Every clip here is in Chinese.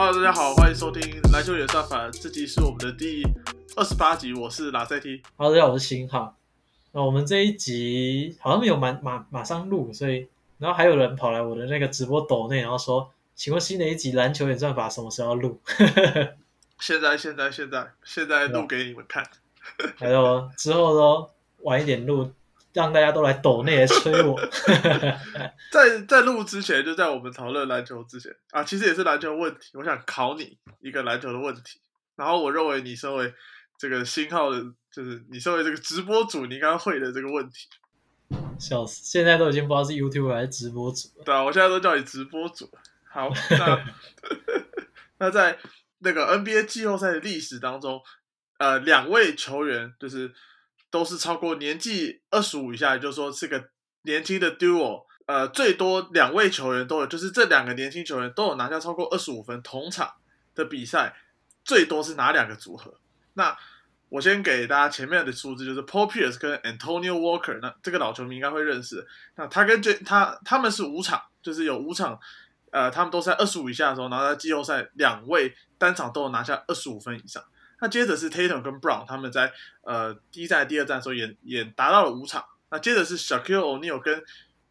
Hello，大家好，欢迎收听篮球演算法，这集是我们的第二十八集，我是拉塞 T。Hello，大家好，我是新浩。那我们这一集好像没有马马马上录，所以然后还有人跑来我的那个直播抖内，然后说，请问新的一集篮球演算法什么时候录？现在，现在，现在，现在录给你们看。还有之后都晚一点录，让大家都来抖内来催我。在在录之前，就在我们讨论篮球之前啊，其实也是篮球问题。我想考你一个篮球的问题，然后我认为你身为这个新号的，就是你身为这个直播主，你应该会的这个问题。笑死，现在都已经不知道是 YouTube 还是直播主了。对啊，我现在都叫你直播主。好，那 那在那个 NBA 季后赛的历史当中，呃，两位球员就是都是超过年纪二十五以下，也就是说是个年轻的 duo。呃，最多两位球员都有，就是这两个年轻球员都有拿下超过二十五分同场的比赛，最多是哪两个组合？那我先给大家前面的数字，就是 Paul Pierce 跟 Antonio Walker，那这个老球迷应该会认识。那他跟 J 他他们是五场，就是有五场，呃，他们都是在二十五以下的时候，然后季后赛两位单场都有拿下二十五分以上。那接着是 Tatum 跟 Brown，他们在呃第一站、第二站的时候也也达到了五场。那接着是 Shaquille O'Neal 跟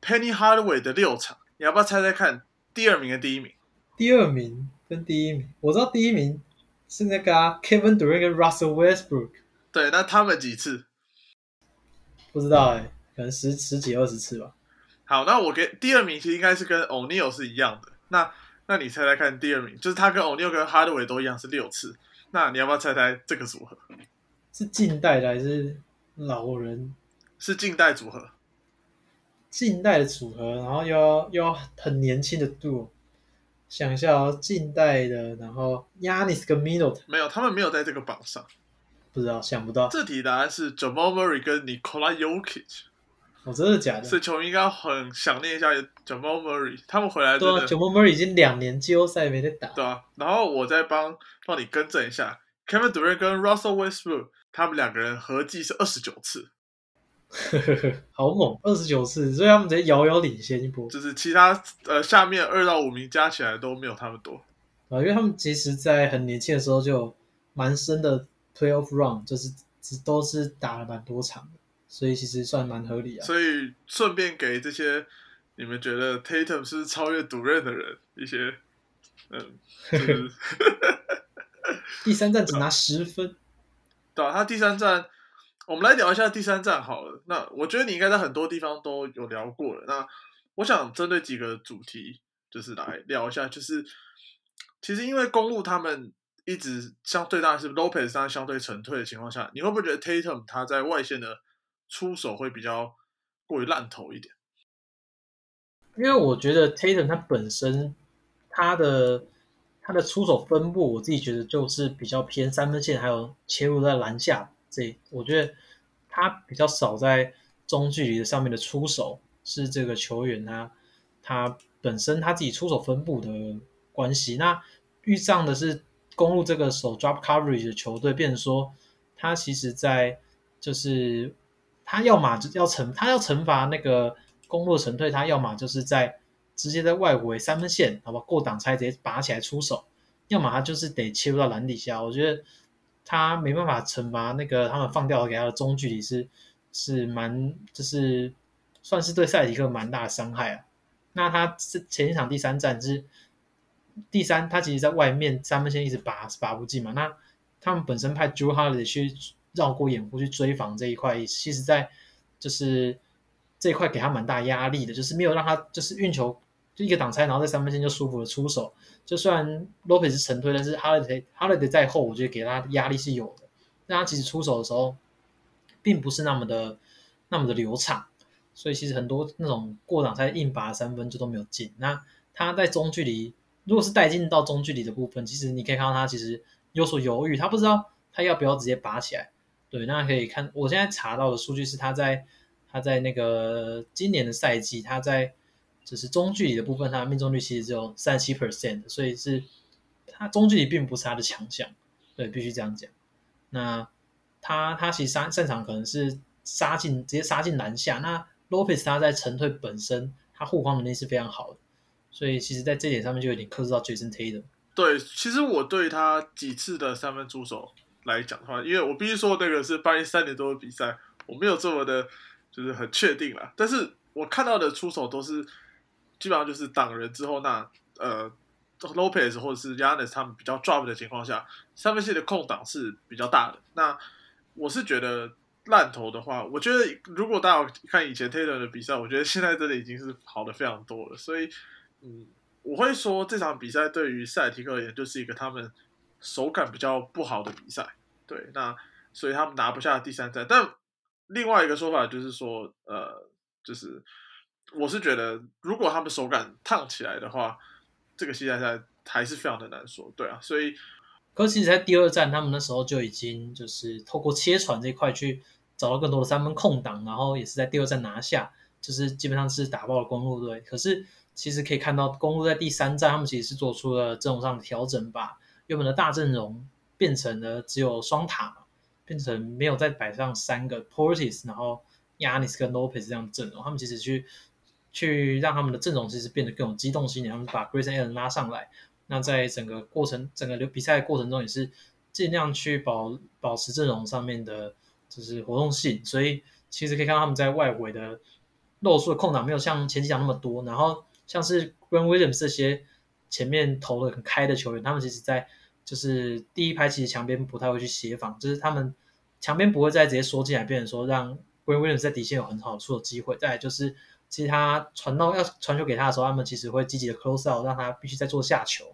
Penny Hardaway 的六场，你要不要猜猜看第二名跟第一名？第二名跟第一名，我知道第一名是那个、啊、Kevin Durant 跟 Russell Westbrook，对，那他们几次？不知道哎、可能十十几二十次吧。好，那我给第二名其实应该是跟 O'Neal 是一样的。那那你猜猜看，第二名就是他跟 O'Neal 跟 Hardaway 都一样是六次。那你要不要猜猜这个组合是近代的还是老人？是近代组合？近代的组合，然后又要又要很年轻的 duo。想一下哦，近代的，然后 Yanis 跟 Middleton，没有，他们没有在这个榜上。不知道，想不到，这题答案是 Jamal Murray 跟 Nikola Jokic，我、真的假的？所以球迷应该很想念一下 Jamal Murray，他们回来真对，Jamal Murray 已经两年季后赛没得打，对啊。然后我再帮帮你更正一下，Kevin Durant 跟 Russell Westbrook 他们两个人合计是二十九次，好猛，二十九次，所以他们直接遥遥领先一波就是其他呃下面二到五名加起来都没有他们多。啊！因为他们其实，在很年轻的时候就蛮深的 playoff run，就是只都是打了蛮多场的，所以其实算蛮合理啊。所以顺便给这些你们觉得 Tatum 是超越独任的人一些，嗯，就是 第三站只拿十分，对啊，他第三站，我们来聊一下第三站好了。那我觉得你应该在很多地方都有聊过了。那我想针对几个主题，就是来聊一下，就是其实因为公路他们一直相对当然是 Lopez 当然相对沉退的情况下，你会不会觉得 Tatum 他在外线的出手会比较过于烂头一点？因为我觉得 Tatum 他本身他的他的出手分布，我自己觉得就是比较偏三分线，还有切入在篮下这，我觉得他比较少在中距离的上面的出手，是这个球员他他本身他自己出手分布的关系。那遇上的是公路这个手 drop coverage 的球队，变成说他其实在就是他要么就要惩他要惩罚那个公路的神退，他要么就是在直接在外围三分线，好吧，过挡拆直接拔起来出手，要么他就是得切入到篮底下。我觉得他没办法惩罚那个他们放掉给他的中距离是是蛮就是算是对赛迪克蛮大的伤害啊。那他这前一场第三战是第三，他其实在外面三分线一直拔拔不进嘛。那他们本身派 Drew Holiday 去绕过掩护去追防这一块，其实在就是这一块给他蛮大压力的，就是没有让他就是运球就一个挡拆，然后在三分线就舒服的出手。就虽然 Lopez 是沉推，但是 Holiday Holiday 在后，我觉得给他压力是有的。但他其实出手的时候，并不是那么的那么的流畅，所以其实很多那种过挡拆硬拔三分就都没有进。那他在中距离，如果是带进到中距离的部分，其实你可以看到他其实有所犹豫，他不知道他要不要直接拔起来。对，那可以看我现在查到的数据是他在他在那个今年的赛季，他在就是中距离的部分，他的命中率其实只有三十七 percent，所以是他中距离并不是他的强项，对，必须这样讲。那他他其实擅擅长可能是杀进直接杀进篮下，那 Lopez 他在沉退本身他护框能力是非常好的，所以其实在这点上面就有点克制到 Jason Tatum。对，其实我对他几次的三分出手来讲的话，因为我必须说那个是八零三年多的比赛，我没有这么的，就是很确定了。但是我看到的出手都是基本上就是挡人之后，那呃，Lopez 或者是 Yanis 他们比较 drop 的情况下，三分线的空档是比较大的。那我是觉得烂投的话，我觉得如果大家看以前 Taylor 的比赛，我觉得现在真的已经是好的非常多了。所以，嗯。我会说这场比赛对于塞尔提克而言就是一个他们手感比较不好的比赛，对，那所以他们拿不下第三战。但另外一个说法就是说，呃，就是我是觉得如果他们手感烫起来的话，这个系列赛还是非常的难说，对啊。所以，可其实，在第二战他们那时候就已经就是透过切传这一块去找到更多的三分空档，然后也是在第二战拿下，就是基本上是打爆了公路队。可是。其实可以看到，公路在第三站，他们其实是做出了阵容上的调整，吧原本的大阵容变成了只有双塔嘛，变成没有再摆上三个 Portis，然后 Yanis 跟 Lopez 这样的阵容。他们其实去去让他们的阵容其实变得更有机动性，他们把 Grayson Allen 拉上来。那在整个过程、整个流比赛过程中，也是尽量去保保持阵容上面的，就是活动性。所以其实可以看到他们在外围的露出的空档没有像前几场那么多，然后。像是 Grant Williams 这些前面投的很开的球员，他们其实，在就是第一拍其实墙边不太会去协防，就是他们墙边不会再直接缩进来，变成说让 Grant Williams 在底线有很好出手机会。再来就是，其实他传到要传球给他的时候，他们其实会积极的 close out，让他必须再做下球。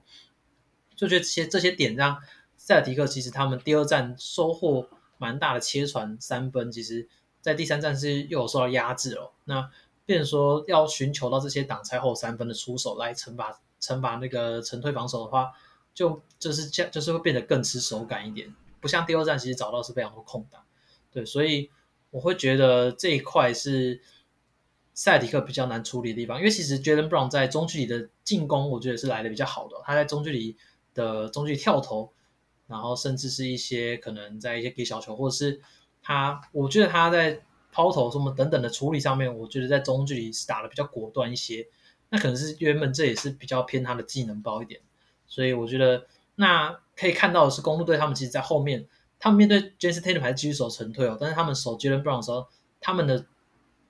就觉得这些这些点让塞尔提克其实他们第二站收获蛮大的切传三分，其实在第三站是又有受到压制了。那变成说要寻求到这些挡拆后三分的出手来惩罚惩罚那个沉退防守的话，就就是这样，就是会变得更吃手感一点，不像第二站其实找到是非常多空档，对，所以我会觉得这一块是塞迪克比较难处理的地方，因为其实 Jalen Brown 在中距离的进攻，我觉得是来的比较好的，他在中距离的中距离跳投，然后甚至是一些可能在一些给小球，或者是他，我觉得他在。抛投什么等等的处理上面，我觉得在中距离是打的比较果断一些。那可能是原本这也是比较偏他的技能包一点，所以我觉得那可以看到的是，公路队他们其实，在后面他们面对 Jason Tatum 还继续守沉退哦，但是他们守 Jalen Brown 的时候，他们的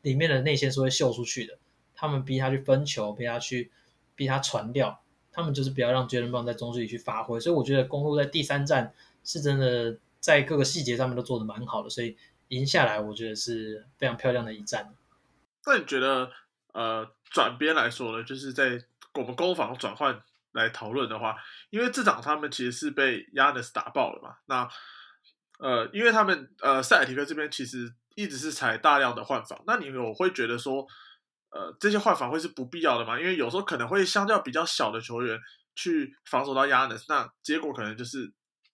里面的内线是会秀出去的。他们逼他去分球，逼他去逼他传掉，他们就是不要让 Jalen Brown 在中距离去发挥。所以我觉得公路在第三站是真的在各个细节上面都做的蛮好的，所以。赢下来，我觉得是非常漂亮的一战。那你觉得，呃，转边来说呢？就是在我们攻防转换来讨论的话，因为这场他们其实是被 Yanis 打爆了嘛。那，呃，因为他们呃塞尔提克这边其实一直是采大量的换防。那你有会觉得说，呃，这些换防会是不必要的吗？因为有时候可能会相较比较小的球员去防守到 Yanis，那结果可能就是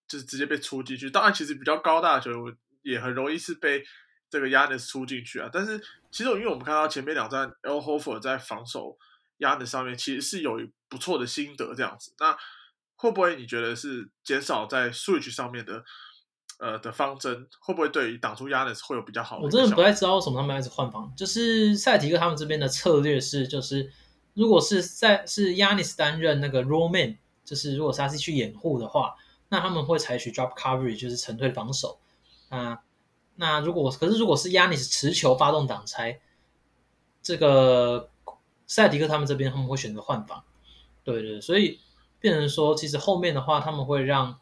就是直接被出进去。当然，其实比较高大的球员。也很容易是被这个 Yanis 出进去啊，但是其实因为我们看到前面两站，L Hofer 在防守 Yanis 上面其实是有不错的心得这样子，那会不会你觉得是减少在 Switch 上面的呃的方针，会不会对于挡住 Yanis 会有比较好的？我真的不太知道为什么他们开始换防，就是赛提克他们这边的策略是，就是如果是在是 Yanis 担任那个 Roll Man，就是如果是他是去掩护的话，那他们会采取 Drop Coverage，就是沉退防守。啊，那如果可是如果是亚尼斯持球发动挡拆，这个塞迪克他们这边他们会选择换防，对对，所以变成说其实后面的话他们会让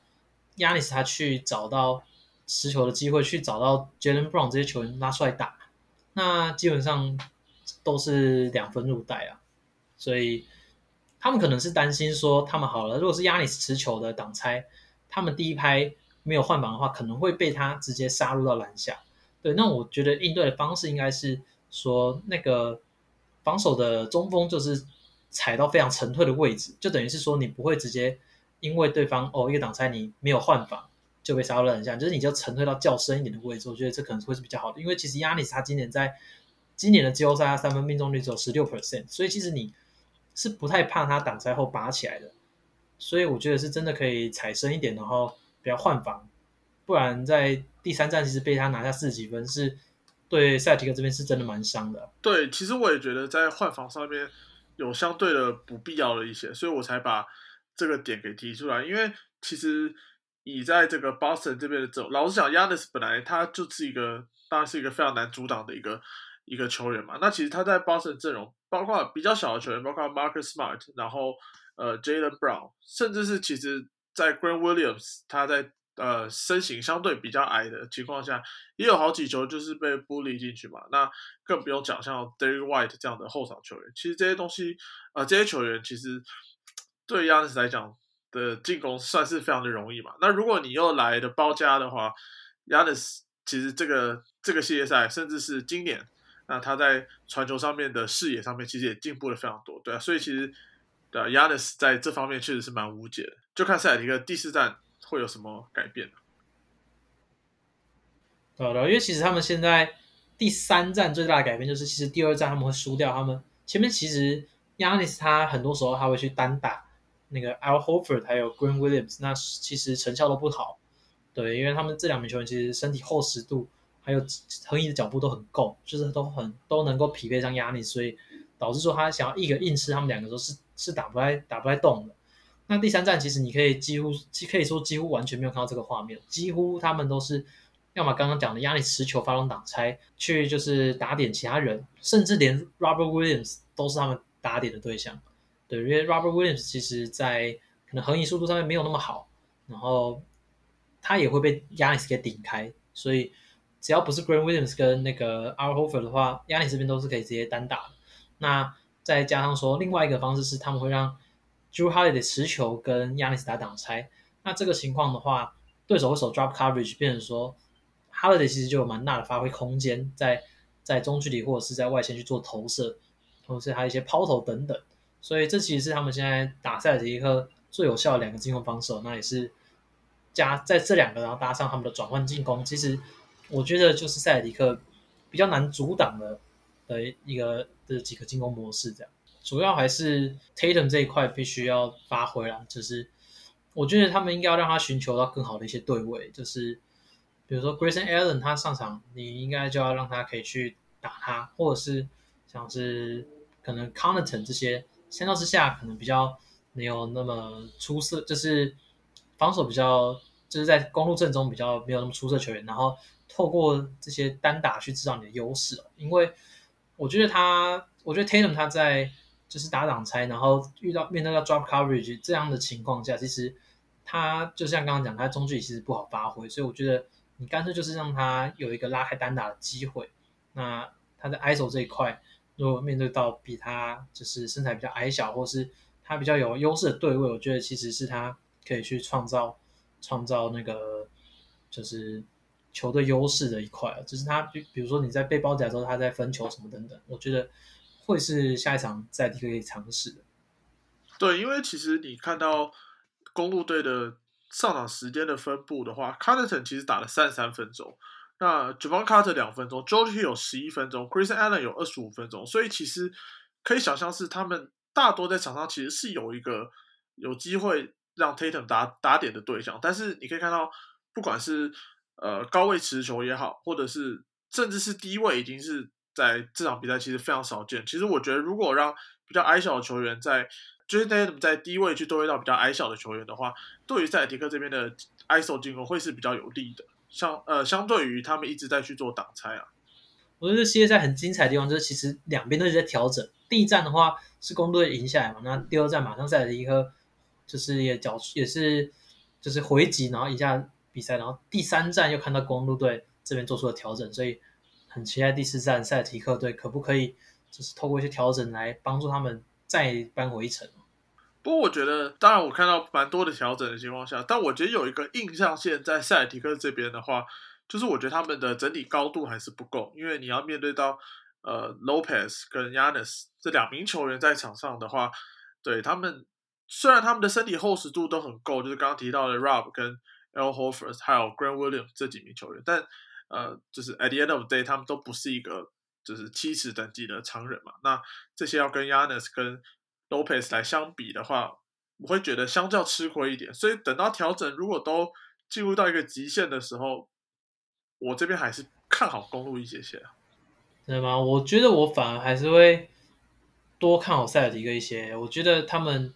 亚尼斯他去找到持球的机会，去找到 Jalen Brown 这些球员拉出来打，那基本上都是两分入袋啊，所以他们可能是担心说他们好了，如果是亚尼斯持球的挡拆，他们第一拍。没有换防的话，可能会被他直接杀入到篮下。对，那我觉得应对的方式应该是说，那个防守的中锋就是踩到非常沉退的位置，就等于是说你不会直接因为对方哦一个挡拆你没有换防就被杀入篮下，就是你就沉退到较深一点的位置。我觉得这可能会是比较好的，因为其实亚尼斯他今年在今年的季后赛他三分命中率只有十六 percent，所以其实你是不太怕他挡拆后拔起来的。所以我觉得是真的可以踩深一点，然后。不要换防，不然在第三站其实被他拿下四十几分，是对塞提克这边是真的蛮伤的。对，其实我也觉得在换防上面有相对的不必要的一些，所以我才把这个点给提出来，因为其实以在这个 Boston 这边的走，老实讲，Yanis 本来他就是一个，当然是一个非常难阻挡的一个一个球员嘛。那其实他在 Boston 阵容，包括比较小的球员，包括 Marcus Smart，然后呃 Jalen Brown，甚至是其实在 Grant Williams，他在呃身形相对比较矮的情况下，也有好几球就是被玻璃进去嘛。那更不用讲像 Derek White 这样的后场球员，其实这些东西，呃，这些球员其实对 Yanis 来讲的进攻算是非常的容易嘛。那如果你又来的包夹的话，Yanis 其实这个这个系列赛，甚至是今年，那他在传球上面的视野上面，其实也进步了非常多，对啊。所以其实对 Yanis 在这方面确实是蛮无解的，就看塞尔提克第四站会有什么改变对的，因为其实他们现在第三站最大的改变就是，其实第二站他们会输掉。他们前面其实 Yanis 他很多时候他会去单打那个 Al Horford 还有 Green Williams，那其实成效都不好。对，因为他们这两名球员其实身体厚实度还有横移的脚步都很够，就是都很都能够匹配上亚历所以导致说他想要一个硬吃他们两个都是是打不来打不来动的。那第三站其实你可以几乎可以说几乎完全没有看到这个画面，几乎他们都是。要么刚刚讲的压力持球发动挡拆，去就是打点其他人，甚至连 Robert Williams 都是他们打点的对象。对，因为 Robert Williams 其实在可能横移速度上面没有那么好，然后他也会被 Yanis 给顶开，所以只要不是 Grant Williams 跟那个 Al Hofer 的话，Yanis 这边都是可以直接单打的。那再加上说另外一个方式是，他们会让 Drew Holiday 持球跟 Yanis 打挡拆。那这个情况的话，对手会守 drop coverage，变成说。Holiday 其实就有蛮大的发挥空间，在在中距离或者是在外线去做投射，同时还有一些抛投等等，所以这其实是他们现在打赛的一个最有效的两个进攻方式。那也是加在这两个，然后搭上他们的转换进攻，其实我觉得就是塞尔迪克比较难阻挡的的一个的几个进攻模式。这样主要还是 Tatum 这一块必须要发挥了，就是我觉得他们应该要让他寻求到更好的一些对位，就是。比如说 Grayson Allen 他上场，你应该就要让他可以去打他，或者是像是可能 c o n n a t o n 这些相较之下可能比较没有那么出色，就是防守比较就是在公路阵中比较没有那么出色球员，然后透过这些单打去制造你的优势。因为我觉得他，我觉得 Tatum 他在就是打挡拆，然后遇到面对到 drop coverage 这样的情况下，其实他就像刚刚讲，他中距离其实不好发挥，所以我觉得。你干脆就是让他有一个拉开单打的机会。那他在 ISO 这一块，如果面对到比他就是身材比较矮小，或是他比较有优势的对位，我觉得其实是他可以去创造创造那个就是球队优势的一块。就是他比比如说你在被包夹之后，他在分球什么等等，我觉得会是下一场在第一个可以尝试的。对，因为其实你看到公路队的。上场时间的分布的话 c a r t o n 其实打了三十三分钟，那 Javon Carter 两分钟，George Hill 有十一分钟，Chris Allen 有二十五分钟，所以其实可以想象是他们大多在场上其实是有一个有机会让 Tatum 打打点的对象，但是你可以看到，不管是呃高位持球也好，或者是甚至是低位，已经是在这场比赛其实非常少见。其实我觉得，如果让比较矮小的球员在就是大家在低位去对位到比较矮小的球员的话，对于塞尔提克这边的 ISO 进攻会是比较有利的。相呃，相对于他们一直在去做挡拆啊，我觉得系列赛很精彩的地方就是其实两边都是在调整。第一站的话是公路队赢下来嘛，那第二站马上塞尔提克就是也脚也是就是回击，然后一下比赛，然后第三站又看到公路队这边做出了调整，所以很期待第四站塞尔提克队可不可以就是透过一些调整来帮助他们再扳回一城。不过我觉得，当然我看到蛮多的调整的情况下，但我觉得有一个印象线在塞尔提克这边的话，就是我觉得他们的整体高度还是不够，因为你要面对到呃 Lopez 跟 Yanis 这两名球员在场上的话，对他们虽然他们的身体厚实度都很够，就是刚刚提到的 Rob 跟 Al Horford 还有 Grant Williams 这几名球员，但呃，就是 at the end of day，他们都不是一个就是七尺等级的常人嘛，那这些要跟 Yanis 跟 Lopez 来相比的话，我会觉得相较吃亏一点。所以等到调整如果都进入到一个极限的时候，我这边还是看好公路一些些。对吗？我觉得我反而还是会多看好塞尔迪克一些。我觉得他们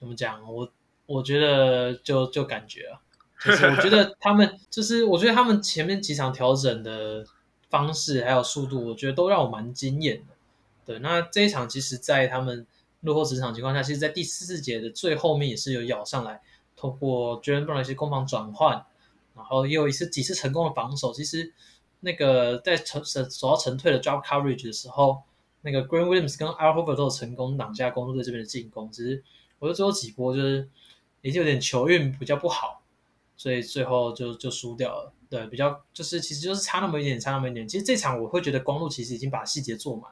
怎么讲？我我觉得就就感觉啊，就是我觉得他们就是我觉得他们前面几场调整的方式还有速度，我觉得都让我蛮惊艳的。对，那这一场其实，在他们落后十场情况下，其实，在第四节的最后面也是有咬上来，通过 Jalen Brown 一些攻防转换，然后也有一次几次成功的防守。其实那个在成守守到成退的 drop coverage 的时候，那个 Green Williams 跟 Al Horford 都有成功挡下公路队这边的进攻。只是我觉得最后几波就是也是有点球运比较不好，所以最后就就输掉了。对，比较就是其实就是差那么一点，差那么一点。其实这场我会觉得公路其实已经把细节做满。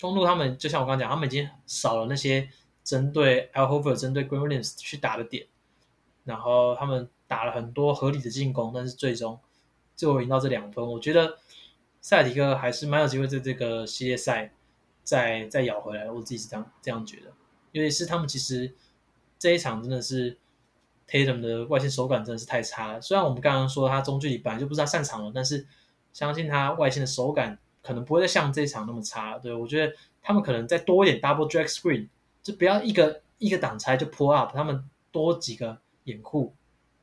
公路他们就像我刚刚讲，他们已经少了那些针对 Al Horford、针对 Green Williams 去打的点，然后他们打了很多合理的进攻，但是最终最后赢到这两分。我觉得塞尔提克还是蛮有机会在这个系列赛再再咬回来。我自己是这样这样觉得，尤其是他们其实这一场真的是 Tatum 的外线手感真的是太差了。虽然我们刚刚说他中距离本来就不是他擅长了，但是相信他外线的手感。可能不会再像这一场那么差，对我觉得他们可能再多一点 double drag screen，就不要一个一个挡拆就 pull up，他们多几个掩护，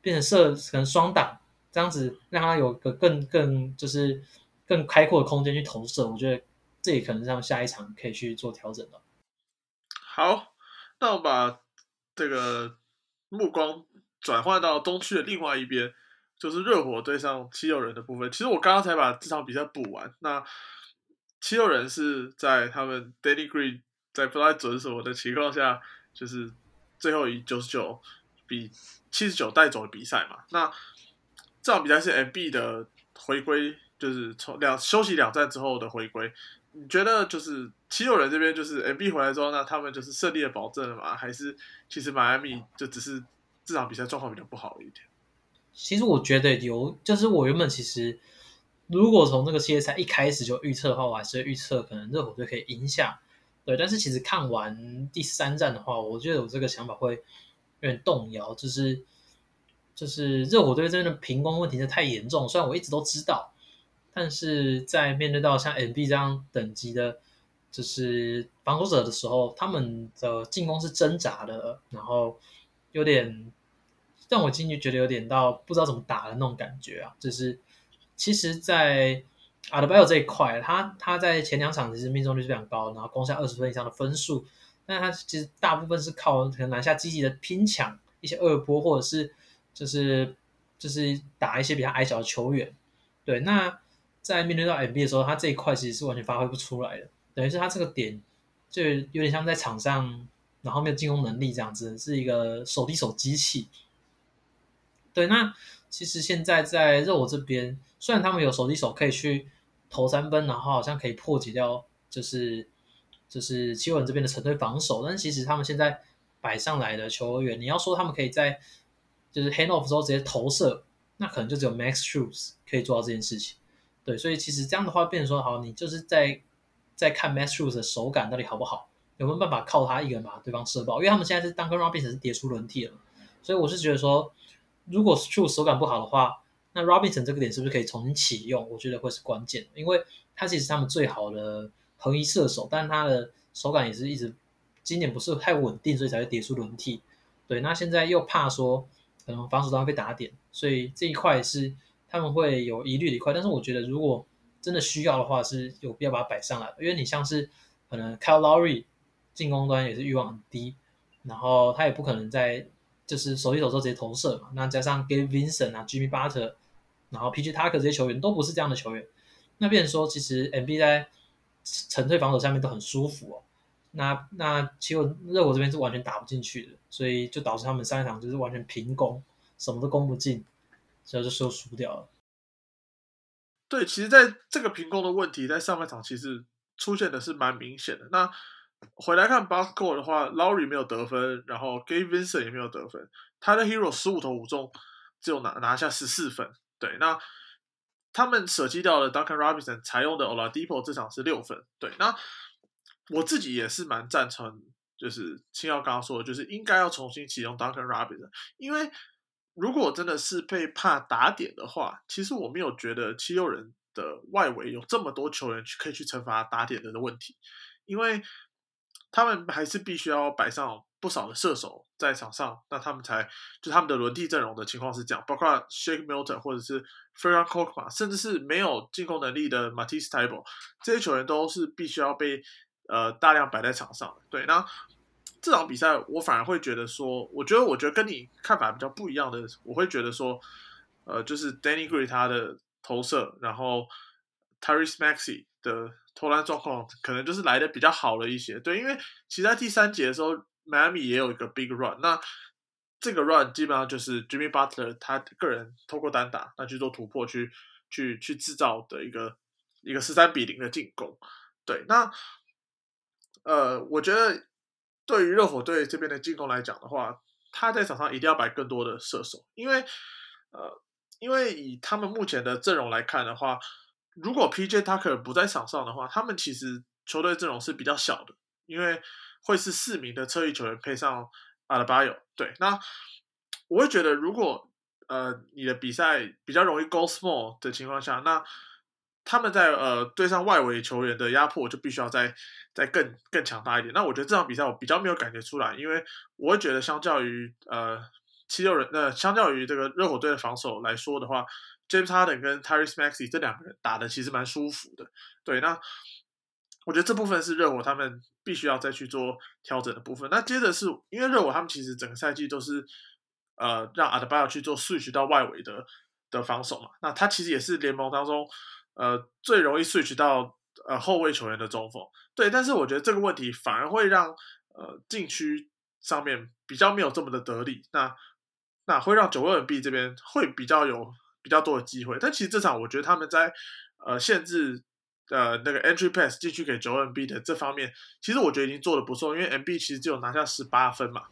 变成射可能双挡，这样子让他有个更更就是更开阔的空间去投射，我觉得这也可能让下一场可以去做调整了。好，那我把这个目光转换到东区的另外一边，就是热火对上七六人的部分。其实我刚刚才把这场比赛补完，那。七六人是在他们 Danny Green 在不太准守的情况下，就是最后以九十九比七十九带走的比赛嘛。那这场比赛是 MB 的回归，就是从两休息两战之后的回归。你觉得就是七六人这边就是 MB 回来之后，那他们就是胜利的保证了吗？还是其实迈阿密就只是这场比赛状况比较不好一点？其实我觉得有，就是我原本其实。如果从这个系列赛一开始就预测的话，我还是预测可能热火队可以赢下。对，但是其实看完第三战的话，我觉得我这个想法会有点动摇，就是就是热火队这边的平攻问题是太严重。虽然我一直都知道，但是在面对到像 NB 这样等级的，就是防守者的时候，他们的进攻是挣扎的，然后有点让我进去觉得有点到不知道怎么打的那种感觉啊，就是。其实，在阿德巴约这一块，他他在前两场其实命中率是非常高，然后攻下二十分以上的分数。但他其实大部分是靠可能篮下积极的拼抢一些二波，或者是就是就是打一些比较矮小的球员。对，那在面对到 MB 的时候，他这一块其实是完全发挥不出来的。等于是他这个点就有点像在场上，然后没有进攻能力这样子，是一个手递手机器。对，那其实现在在热火这边。虽然他们有手递手可以去投三分，然后好像可以破解掉，就是就是七六人这边的成队防守，但其实他们现在摆上来的球员，你要说他们可以在就是 hand off 之后直接投射，那可能就只有 Max Shoes 可以做到这件事情。对，所以其实这样的话，变成说好，你就是在在看 Max Shoes 的手感到底好不好，有没有办法靠他一个人把对方射爆？因为他们现在是 Duncan Robinson 是叠出轮替了，所以我是觉得说，如果 Shoes 手感不好的话。那 Robinson 这个点是不是可以重新启用？我觉得会是关键，因为他其实他们最好的横移射手，但他的手感也是一直今年不是太稳定，所以才会跌出轮替。对，那现在又怕说可能防守端被打点，所以这一块是他们会有疑虑的一块。但是我觉得如果真的需要的话，是有必要把它摆上来，因为你像是可能 Kyle Lowry 进攻端也是欲望很低，然后他也不可能在就是手一手之直接投射嘛，那加上 Gabe Vincent 啊，Jimmy Butler。然后 PG Tucker 这些球员都不是这样的球员，那变成说其实 MB 在沉退防守下面都很舒服哦。那那其实热火这边是完全打不进去的，所以就导致他们上一场就是完全平攻，什么都攻不进，所以就输输掉了。对，其实在这个平攻的问题，在上半场其实出现的是蛮明显的。那回来看 b a s k e t 的话，Laurie 没有得分，然后 Gabe Vincent 也没有得分，他的 Hero 十五投五中，只有拿拿下十四分。对，那他们舍弃掉了 Duncan Robinson，采用的 Oladipo 这场是六分。对，那我自己也是蛮赞成，就是青耀刚刚说的，就是应该要重新启用 Duncan Robinson，因为如果真的是被怕打点的话，其实我没有觉得七六人的外围有这么多球员去可以去惩罚打点的的问题，因为他们还是必须要摆上不少的射手在场上，那他们才就他们的轮替阵容的情况是这样，包括 Shake Milton 或者是 f e r r a n c o k 甚至是没有进攻能力的 Matisse t a b l e 这些球员都是必须要被呃大量摆在场上的。对，那这场比赛我反而会觉得说，我觉得我觉得跟你看法比较不一样的，我会觉得说，呃，就是 Danny Green 他的投射，然后 Tyrese Maxey 的。投篮状况可能就是来的比较好了一些，对，因为其实在第三节的时候，Miami 也有一个 big run，那这个 run 基本上就是 Jimmy Butler 他个人透过单打，那去做突破，去去去制造的一个一个十三比零的进攻，对，那呃，我觉得对于热火队这边的进攻来讲的话，他在场上一定要摆更多的射手，因为呃，因为以他们目前的阵容来看的话。如果 P.J. Tucker 不在场上的话，他们其实球队阵容是比较小的，因为会是四名的侧翼球员配上阿拉巴 o 对，那我会觉得，如果呃你的比赛比较容易 go small 的情况下，那他们在呃对上外围球员的压迫就必须要再再更更强大一点。那我觉得这场比赛我比较没有感觉出来，因为我会觉得相较于呃七六人，呃相较于这个热火队的防守来说的话。James Harden 跟 Tyrese Maxey 这两个人打的其实蛮舒服的，对。那我觉得这部分是热火他们必须要再去做调整的部分。那接着是因为热火他们其实整个赛季都是呃让 a d b a 去做 switch 到外围的的防守嘛。那他其实也是联盟当中呃最容易 switch 到呃后卫球员的中锋，对。但是我觉得这个问题反而会让呃禁区上面比较没有这么的得力，那那会让九位 N B 这边会比较有。比较多的机会，但其实这场我觉得他们在呃限制呃那个 entry pass 进去给九 M B 的这方面，其实我觉得已经做的不错，因为 M B 其实只有拿下十八分嘛。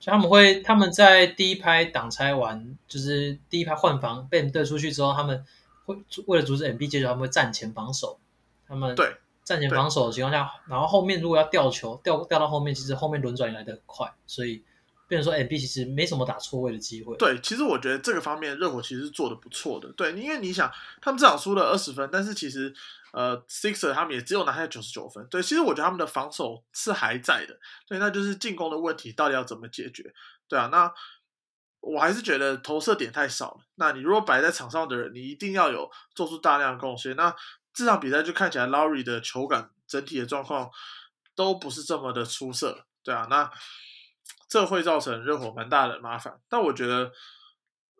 所以他们会他们在第一拍挡拆完，就是第一拍换防被你对出去之后，他们会为了阻止 M B 接球，他们会站前防守。他们对站前防守的情况下，然后后面如果要吊球，吊吊到后面，其实后面轮转也来得快，所以。变成说，M B 其实没什么打错位的机会。对，其实我觉得这个方面热火其实是做的不错的。对，因为你想，他们至少输了二十分，但是其实呃，Sixer 他们也只有拿下九十九分。对，其实我觉得他们的防守是还在的。对，那就是进攻的问题到底要怎么解决？对啊，那我还是觉得投射点太少了。那你如果摆在场上的人，你一定要有做出大量的贡献。那这场比赛就看起来 Laurie 的球感整体的状况都不是这么的出色。对啊，那。这会造成热火蛮大的麻烦，但我觉得，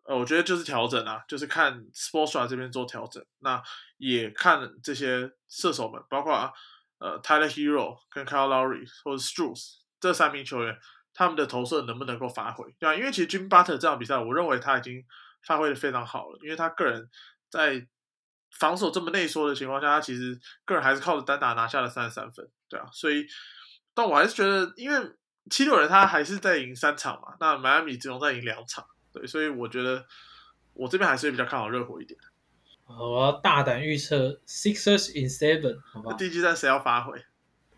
呃，我觉得就是调整啊，就是看 Sportsra 这边做调整，那也看这些射手们，包括呃 Tyler Hero 跟 Kyle Lowry 或者 Strus 这三名球员，他们的投射能不能够发挥？对啊，因为其实 Jim Butler 这场比赛，我认为他已经发挥的非常好了，因为他个人在防守这么内缩的情况下，他其实个人还是靠着单打拿下了三十三分，对啊，所以，但我还是觉得，因为。七六人他还是在赢三场嘛，那迈阿密只能在赢两场，对，所以我觉得我这边还是比较看好热火一点。我要大胆预测 Sixers in seven，好吧？第七战谁要发挥？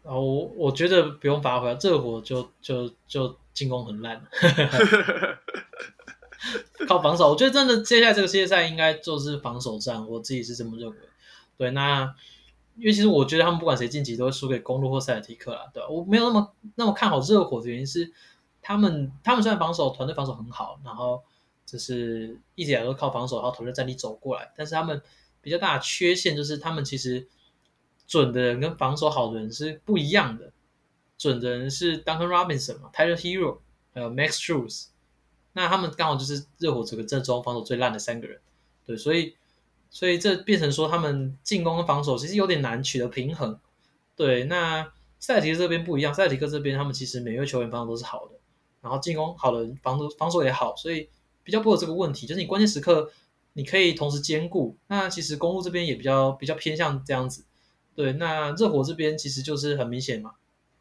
啊，我我觉得不用发挥，热火就就就进攻很烂，靠防守。我觉得真的接下来这个世界赛应该就是防守战，我自己是这么认为。对，那。因为其实我觉得他们不管谁晋级都会输给公路或塞尔提克啦，对？我没有那么那么看好热火的原因是，他们他们虽然防守团队防守很好，然后就是一直以来都靠防守然后团队战力走过来，但是他们比较大的缺陷就是他们其实准的人跟防守好的人是不一样的，准的人是 Duncan Robinson 嘛，Tyler Hero 还有 Max Strus，那他们刚好就是热火这个阵中防守最烂的三个人，对，所以。所以这变成说，他们进攻跟防守其实有点难取得平衡。对，那塞尔提克这边不一样，塞尔提克这边他们其实每位球员防守都是好的，然后进攻好的，防守防守也好，所以比较不有这个问题，就是你关键时刻你可以同时兼顾。那其实公路这边也比较比较偏向这样子。对，那热火这边其实就是很明显嘛，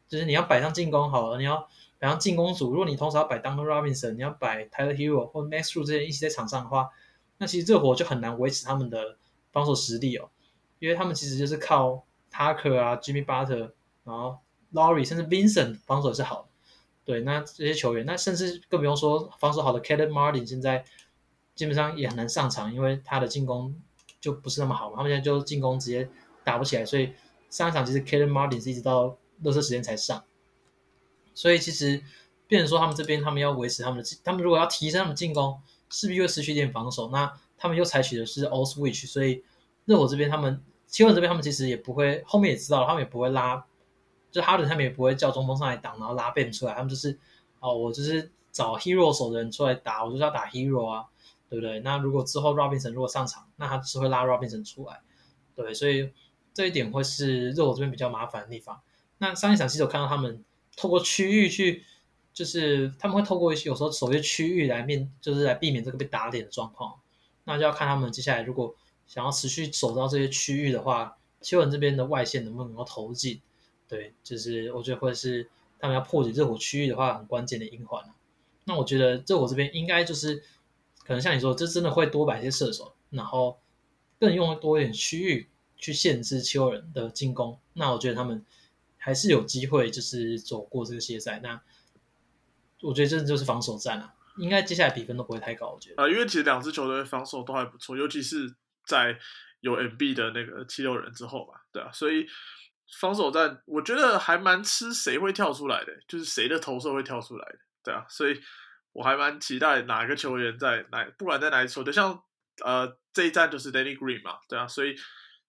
就是你要摆上进攻好了，你要摆上进攻组，如果你同时要摆 Duncan Robinson，你要摆 Tyler Hero 或 Max Ru 这些一起在场上的话。那其实热火就很难维持他们的防守实力哦，因为他们其实就是靠 Tucker 啊、Jimmy Butler，然后 Laurie 甚至 Vincent 防守是好。对，那这些球员，那甚至更不用说防守好的 k e l l e Martin，现在基本上也很难上场，因为他的进攻就不是那么好嘛。他们现在就进攻直接打不起来，所以上一场其实 k e l l e Martin 是一直到热身时间才上。所以其实变成说他们这边他们要维持他们的，他们如果要提升他们进攻，势必会失去一点防守。那他们又采取的是 all switch，所以热火这边他们，七人这边他们其实也不会，后面也知道了，他们也不会拉，就哈登他们也不会叫中锋上来挡，然后拉 Ben 出来，他们就是哦，我就是找 hero 手的人出来打，我就是要打 hero 啊，对不对？那如果之后 Robinson 如果上场，那他只会拉 Robinson 出来，对，所以这一点会是热火这边比较麻烦的地方。那上一场其实我看到他们透过区域去，就是他们会透过一些有时候守约区域来面，就是来避免这个被打脸的状况。那就要看他们接下来如果想要持续守到这些区域的话，七人这边的外线能不能够投进？对，就是我觉得会是他们要破解热火区域的话很关键的一环那我觉得热火这边应该就是可能像你说，这真的会多摆一些射手，然后更用多一点区域去限制丘人的进攻。那我觉得他们。还是有机会，就是走过这个系列赛。那我觉得这就是防守战啊，应该接下来比分都不会太高。我觉得啊，因为其实两支球队防守都还不错，尤其是在有 MB 的那个七六人之后吧，对啊，所以防守战我觉得还蛮吃谁会跳出来的，就是谁的投射会跳出来的，对啊，所以我还蛮期待哪个球员在哪，不管在哪一球队，像呃这一站就是 Danny Green 嘛，对啊，所以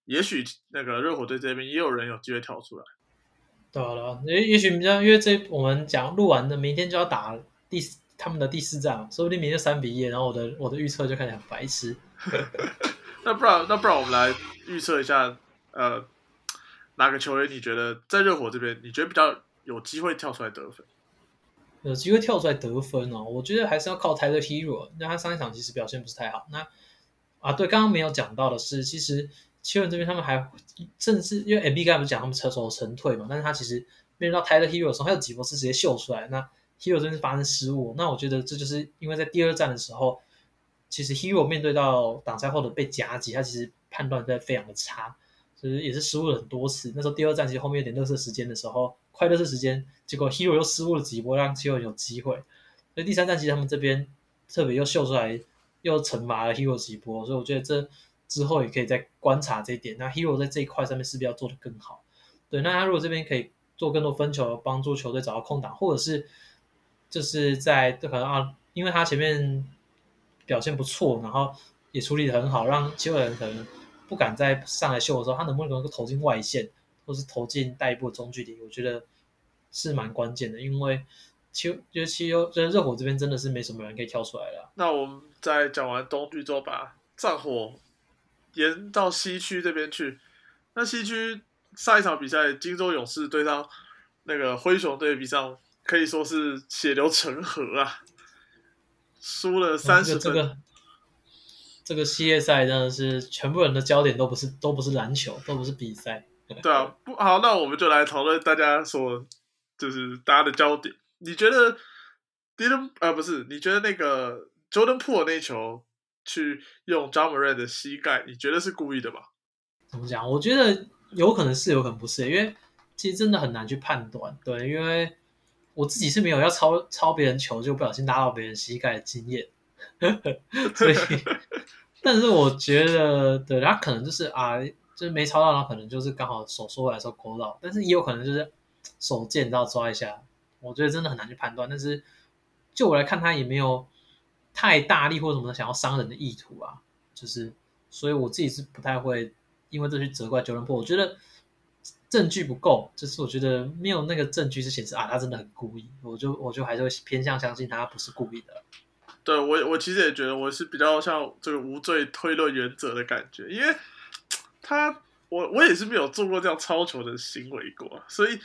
也许那个热火队这边也有人有机会跳出来。对了，也也许比较，因为这我们讲录完的，明天就要打第他们的第四战，说不定明天三比一，然后我的我的预测就看起来很白痴。那不然那不然我们来预测一下，呃，哪个球员你觉得在热火这边你觉得比较有机会跳出来得分？有机会跳出来得分哦，我觉得还是要靠 Tyler Hero，那他上一场其实表现不是太好。那啊，对，刚刚没有讲到的是，其实。七人这边他们还甚至因为 M B 刚才不是讲他们车手沉退嘛，但是他其实面对到 Tyler Hero 的时候，他有几波是直接秀出来，那 Hero 这边是发生失误，那我觉得这就是因为在第二站的时候，其实 Hero 面对到挡拆后的被夹击，他其实判断在非常的差，其实也是失误了很多次。那时候第二站其实后面有点热色时间的时候，快热色时间，结果 Hero 又失误了几波，让七人有机会。所以第三站其实他们这边特别又秀出来，又惩罚了 Hero 几波，所以我觉得这。之后也可以再观察这一点。那 Hero 在这一块上面是不是要做得更好？对，那他如果这边可以做更多分球，帮助球队找到空档，或者是就是在可能啊，因为他前面表现不错，然后也处理的很好，让其他人可能不敢再上来秀的时候，他能不能够投进外线，或是投进带一步中距离？我觉得是蛮关键的，因为其就其实就是热火这边真的是没什么人可以跳出来了。那我们在讲完东区之后，把战火。延到西区这边去，那西区上一场比赛，金州勇士对上那个灰熊队比上，可以说是血流成河啊，输了三十分。这个这个系列赛真的是全部人的焦点都不是都不是篮球，都不是比赛。对啊，不好，那我们就来讨论大家所就是大家的焦点。你觉得 Dylan 呃不是？你觉得那个 Jordan Po 那球？去用 j a m a r 的膝盖，你觉得是故意的吗？怎么讲？我觉得有可能是，有可能不是，因为其实真的很难去判断。对，因为我自己是没有要抄抄别人球就不小心拉到别人膝盖的经验，所以，但是我觉得，对他可能就是啊，就是没抄到，他可能就是刚好手缩来时候勾到，但是也有可能就是手贱到抓一下。我觉得真的很难去判断，但是就我来看，他也没有。太大力或什么想要伤人的意图啊，就是，所以我自己是不太会因为这去责怪九人破。我觉得证据不够，就是我觉得没有那个证据是显示啊，他真的很故意。我就我就还是会偏向相信他不是故意的。对我我其实也觉得我是比较像这个无罪推论原则的感觉，因为他我我也是没有做过这样超球的行为过，所以。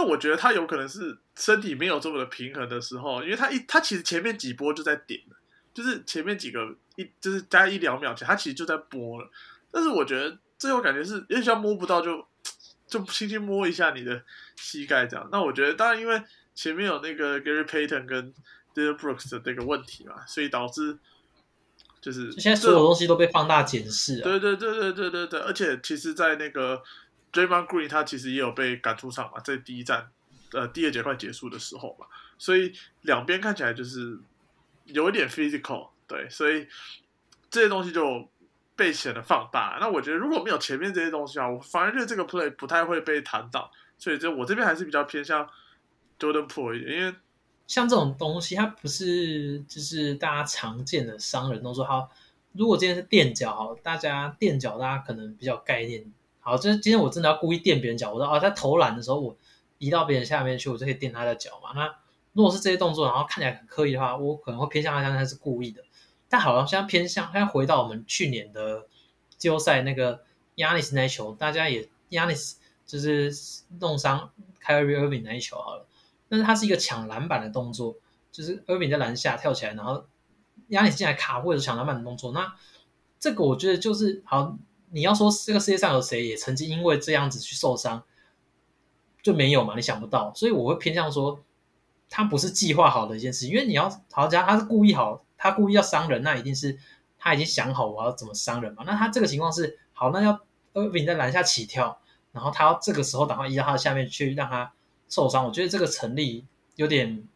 但我觉得他有可能是身体没有这么的平衡的时候，因为他一他其实前面几波就在点了，就是前面几个一就是加一两秒前，他其实就在播了。但是我觉得最后感觉是，有点像摸不到，就就轻轻摸一下你的膝盖这样。那我觉得当然因为前面有那个 Gary Payton 跟 Dylan Brooks 的那个问题嘛，所以导致就是现在所有东西都被放大检视。对对对对对对对，而且其实，在那个。Draymond Green 他其实也有被赶出场嘛，在第一站，呃，第二节快结束的时候嘛，所以两边看起来就是有一点 physical，对，所以这些东西就被显得放大。那我觉得如果没有前面这些东西啊，我反而觉得这个 play 不太会被谈到，所以就我这边还是比较偏向 Jordan Po 一点，因为像这种东西，它不是就是大家常见的商人都说。好，如果今天是垫脚，好，大家垫脚，大家可能比较概念。好，就是今天我真的要故意垫别人脚，我说哦，在投篮的时候，我移到别人下面去，我就可以垫他的脚嘛。那如果是这些动作，然后看起来很刻意的话，我可能会偏向他相信他是故意的。但好像现在偏向，现在回到我们去年的季后赛那个 Yanis 那球，大家也亚历斯就是弄伤 Kyrie Irving 那一球好了。但是它是一个抢篮板的动作，就是 Irving 在篮下跳起来，然后 Yanis 进来卡或者抢篮板的动作。那这个我觉得就是好。你要说这个世界上有谁也曾经因为这样子去受伤，就没有嘛？你想不到，所以我会偏向说，他不是计划好的一件事，因为你要好讲他是故意好，他故意要伤人，那一定是他已经想好我要怎么伤人嘛。那他这个情况是好，那要厄比在篮下起跳，然后他要这个时候赶快移到他的下面去让他受伤，我觉得这个成立有点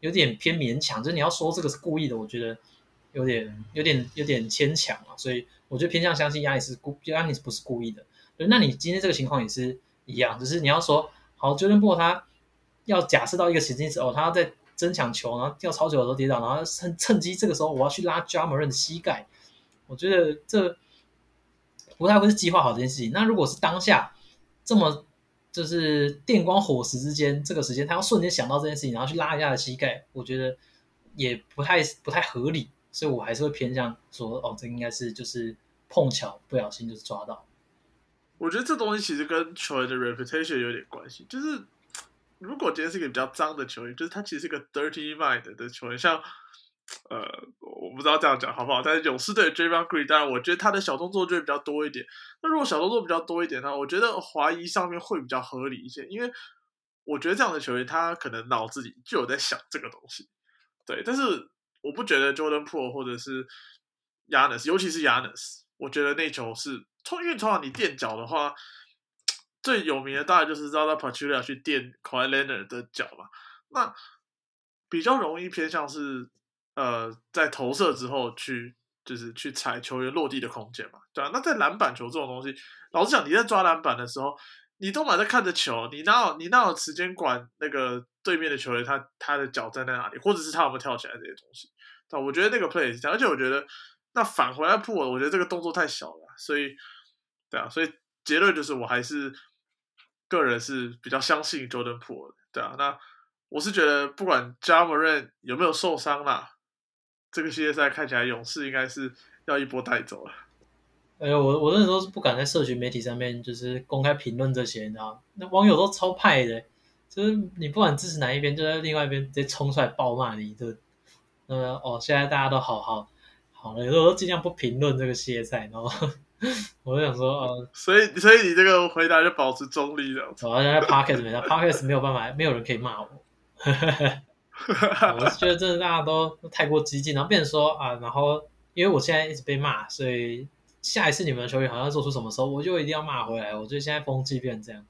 有点偏勉强，就是你要说这个是故意的，我觉得有点有点有点牵强啊，所以。我就偏向相信亚尼是故，亚尼是不是故意的？对，那你今天这个情况也是一样，只是你要说好，杰伦波他要假设到一个时间时候，他要在争抢球，然后跳超球的时候跌倒，然后趁趁机这个时候我要去拉加莫伦的膝盖，我觉得这不太会是计划好这件事情。那如果是当下这么就是电光火石之间这个时间，他要瞬间想到这件事情，然后去拉一下的膝盖，我觉得也不太不太合理。所以我还是会偏向说，哦，这应该是就是碰巧不小心就是抓到。我觉得这东西其实跟球员的 reputation 有点关系。就是如果今天是一个比较脏的球员，就是他其实是个 dirty mind 的球员，像呃，我不知道这样讲好不好。但是勇士队 j a m a Green，当然我觉得他的小动作就会比较多一点。那如果小动作比较多一点呢，我觉得怀疑上面会比较合理一些，因为我觉得这样的球员他可能脑子里就有在想这个东西。对，但是。我不觉得 Jordan Po 或者是 Yanis，尤其是 Yanis，我觉得那球是从因为通常你垫脚的话，最有名的大概就是 Zada Pachulia 去垫 Kawhi Leonard 的脚嘛。那比较容易偏向是呃在投射之后去就是去踩球员落地的空间嘛，对啊。那在篮板球这种东西，老实讲，你在抓篮板的时候，你都满在看着球，你哪有你哪有时间管那个对面的球员他他的脚站在哪里，或者是他有没有跳起来这些东西。但我觉得那个 play 是这样，而且我觉得那返回来扑我，我觉得这个动作太小了，所以对啊，所以结论就是我还是个人是比较相信 Jordan Po 的，对啊，那我是觉得不管 Jameron 有没有受伤啦，这个系列赛看起来勇士应该是要一波带走了。哎呦，我我那时候是不敢在社群媒体上面就是公开评论这些，你知道那网友都超派的，就是你不管支持哪一边，就在另外一边直接冲出来暴骂你一顿。呃哦，现在大家都好好好了，有时候尽量不评论这个系列赛，然后 我就想说，呃，所以所以你这个回答就保持中立的。好像在 podcast 没 podcast 没有办法，没有人可以骂我。我是觉得真的大家都太过激进，然后变成说啊，然后因为我现在一直被骂，所以下一次你们的球员好像做出什么时候，我就一定要骂回来。我觉得现在风气变成这样，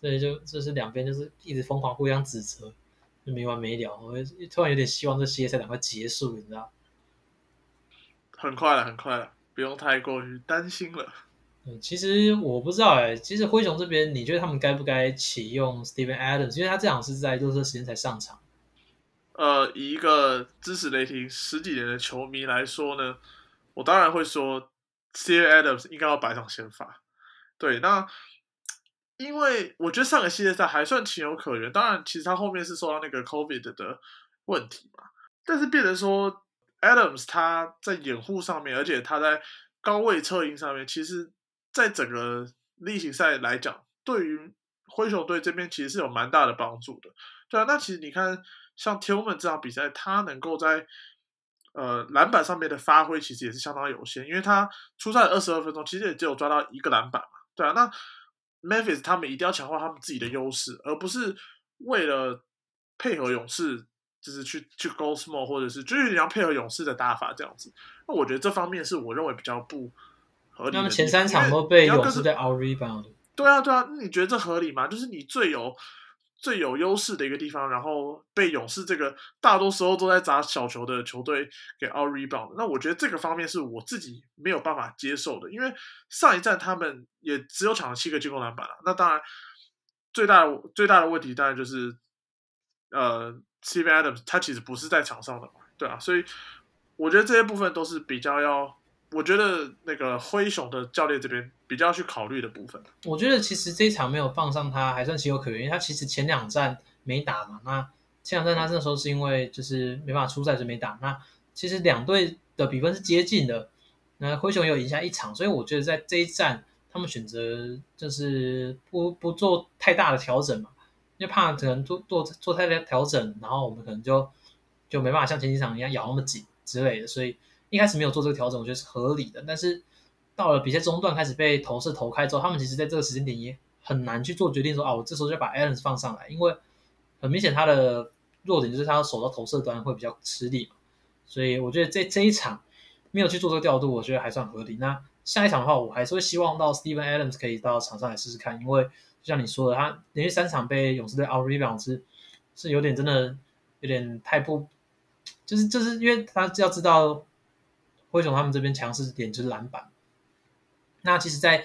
所以就就是两边就是一直疯狂互相指责。就没完没了，我突然有点希望这系列赛赶快结束，你知道？很快了，很快了，不用太过于担心了。嗯，其实我不知道哎，其实灰熊这边，你觉得他们该不该启用 Steven Adams？因为他这场是在热身时间才上场。呃，以一个支持雷霆十几年的球迷来说呢，我当然会说 Steven Adams 应该要摆上先发。对，那。因为我觉得上个系列赛还算情有可原，当然，其实他后面是受到那个 COVID 的问题嘛。但是变成说，Adams 他在掩护上面，而且他在高位策应上面，其实在整个例行赛来讲，对于灰熊队这边其实是有蛮大的帮助的。对啊，那其实你看，像 Tillman 这场比赛，他能够在呃篮板上面的发挥，其实也是相当有限，因为他出赛二十二分钟，其实也只有抓到一个篮板嘛。对啊，那。Memphis 他们一定要强化他们自己的优势，而不是为了配合勇士，就是去去 go small，或者是就是你要配合勇士的打法这样子。那我觉得这方面是我认为比较不合理。他们前三场都被勇士在 out rebound。对啊，对啊，那你觉得这合理吗？就是你最有。最有优势的一个地方，然后被勇士这个大多时候都在砸小球的球队给 out rebound。那我觉得这个方面是我自己没有办法接受的，因为上一站他们也只有抢了七个进攻篮板了。那当然，最大最大的问题当然就是，呃 Steven Adams 他其实不是在场上的嘛，对啊，所以我觉得这些部分都是比较要，我觉得那个灰熊的教练这边比较去考虑的部分。我觉得其实这一场没有放上他还算情有可原，因为他其实前两站没打嘛。那前两站他那时候是因为就是没办法出赛就没打。那其实两队的比分是接近的，那灰熊有赢下一场，所以我觉得在这一战他们选择就是不不做太大的调整嘛。因为怕可能做做做太多调整，然后我们可能就就没办法像前几场一样咬那么紧之类的，所以一开始没有做这个调整，我觉得是合理的。但是到了比赛中段开始被投射投开之后，他们其实在这个时间点也很难去做决定，说啊，我这时候就把 Allen 放上来，因为很明显他的弱点就是他守到投射端会比较吃力嘛。所以我觉得这这一场没有去做这个调度，我觉得还算合理。那下一场的话，我还是会希望到 Steven Adams 可以到场上来试试看，因为。就像你说的，他连续三场被勇士队 out rebound 是是有点真的有点太不，就是就是因为他要知道灰熊他们这边强势点就是篮板。那其实，在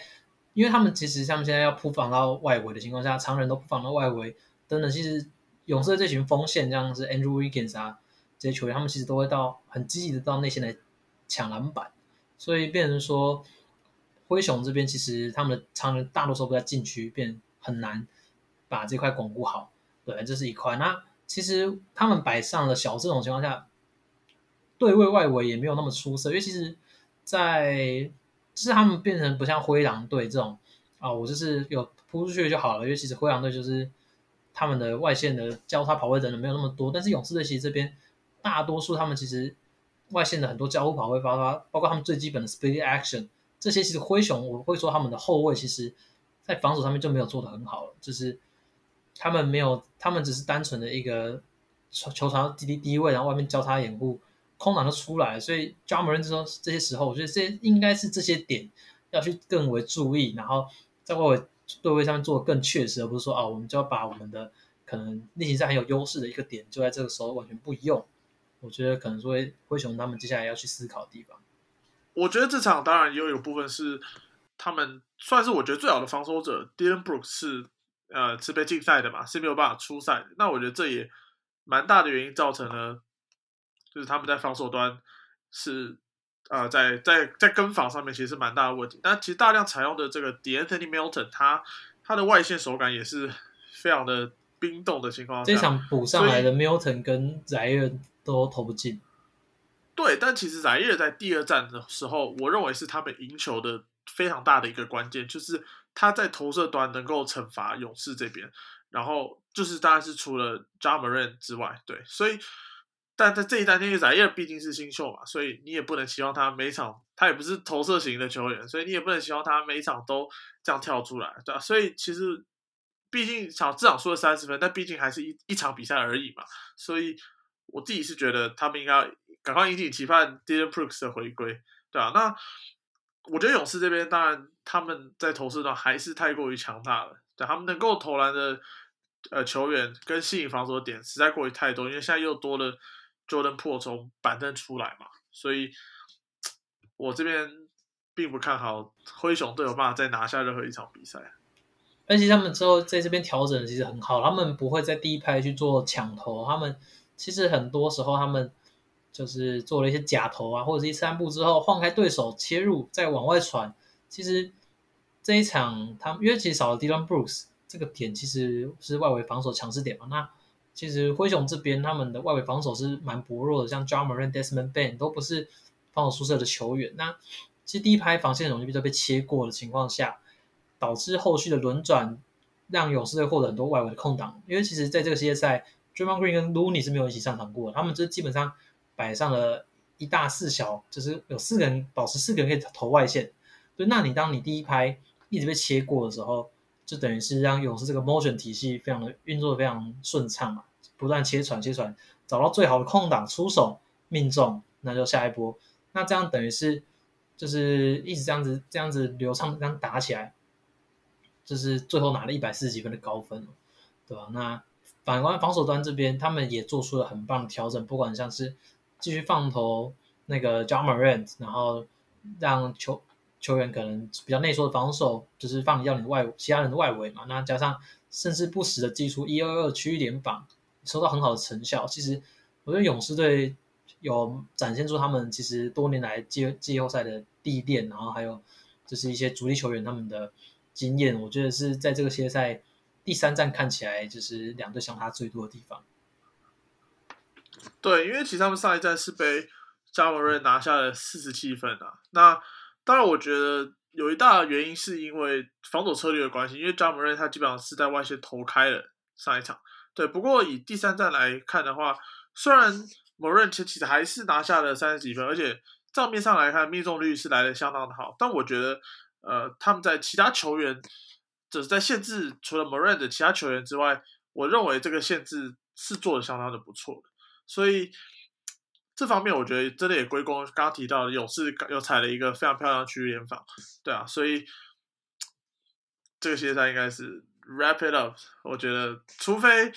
因为他们其实他们现在要铺防到外围的情况下，常人都铺防到外围等等，其实勇士这群锋线，像是 Andrew Wiggins 啊这些球员，他们其实都会到很积极的到内线来抢篮板，所以变成说灰熊这边其实他们的常人大多数都在禁区变。很难把这块巩固好，对，这是一块。那其实他们摆上了小这种情况下，对位外围也没有那么出色，因为其实，在就是他们变成不像灰狼队这种啊，我就是有扑出去就好了。因为其实灰狼队就是他们的外线的交叉跑位真的没有那么多，但是勇士队其实这边大多数他们其实外线的很多交互跑位发发，包括他们最基本的 speed action 这些，其实灰熊我会说他们的后卫其实。在防守上面就没有做的很好，就是他们没有，他们只是单纯的一个球球传低低低位，然后外面交叉掩护，空档就出来。所以 j a m a r 这种这些时候，我觉得这应该是这些点要去更为注意，然后在外围对位上面做的更确实，而不是说啊，我们就要把我们的可能例行赛很有优势的一个点，就在这个时候完全不用。我觉得可能说灰熊他们接下来要去思考的地方。我觉得这场当然也有部分是。他们算是我觉得最好的防守者，Dylan Brooks 是呃是被禁赛的嘛，是没有办法出赛。那我觉得这也蛮大的原因造成了，就是他们在防守端是呃在在在跟防上面其实是蛮大的问题。但其实大量采用的这个 D'Anthony Milton，他他的外线手感也是非常的冰冻的情况下，这场补上来的 Milton 跟 a i 都投不进。对，但其实 a i 在第二战的时候，我认为是他们赢球的。非常大的一个关键就是他在投射端能够惩罚勇士这边，然后就是当然是除了 j a m a r a n 之外，对，所以但在这一单，因为毕竟是新秀嘛，所以你也不能期望他每场他也不是投射型的球员，所以你也不能期望他每场都这样跳出来，对吧？所以其实毕竟场至少输了三十分，但毕竟还是一一场比赛而已嘛，所以我自己是觉得他们应该赶快引起期盼 Dylan Brooks 的回归，对吧？那。我觉得勇士这边当然他们在投射端还是太过于强大了，对，他们能够投篮的呃球员跟吸引防守的点实在过于太多，因为现在又多了 Jordan Po 从板凳出来嘛，所以我这边并不看好灰熊队有办法再拿下任何一场比赛。而且他们之后在这边调整其实很好，他们不会在第一拍去做抢投，他们其实很多时候他们。就是做了一些假投啊，或者是一三步之后晃开对手切入，再往外传。其实这一场他们因为其实少了 Dylan Brooks 这个点，其实是外围防守强势点嘛。那其实灰熊这边他们的外围防守是蛮薄弱的，像 John Moran、Desmond Bain 都不是防守出色的球员。那其实第一拍防线容易比较被切过的情况下，导致后续的轮转让勇士队获得很多外围的空档。因为其实在这个系列赛 d r a m o n Green 跟 Looney 是没有一起上场过的，他们这基本上。摆上了一大四小，就是有四个人保持四个人可以投外线。对，那你当你第一拍一直被切过的时候，就等于是让勇士这个 motion 体系非常的运作的非常顺畅嘛，不断切传切传，找到最好的空档出手命中，那就下一波。那这样等于是就是一直这样子这样子流畅这样打起来，就是最后拿了一百四十几分的高分，对吧？那反观防守端这边，他们也做出了很棒的调整，不管像是。继续放投那个 John Morant，然后让球球员可能比较内缩的防守，就是放掉你的外其他人的外围嘛。那加上甚至不时的祭出一二二区域联防，收到很好的成效。其实我觉得勇士队有展现出他们其实多年来季季后赛的历练，然后还有就是一些主力球员他们的经验，我觉得是在这个系列赛第三站看起来就是两队相差最多的地方。对，因为其实他们上一站是被加莫瑞拿下了四十七分啊。那当然，我觉得有一大原因是因为防守策略的关系，因为加莫瑞他基本上是在外线投开了上一场。对，不过以第三站来看的话，虽然某人其实还是拿下了三十几分，而且账面上来看命中率是来的相当的好，但我觉得呃他们在其他球员，就是在限制除了某人的其他球员之外，我认为这个限制是做的相当的不错的。所以这方面，我觉得真的也归功刚刚提到的勇士又踩了一个非常漂亮的区域联防，对啊，所以这个系列赛应该是 wrap it up。我觉得，除非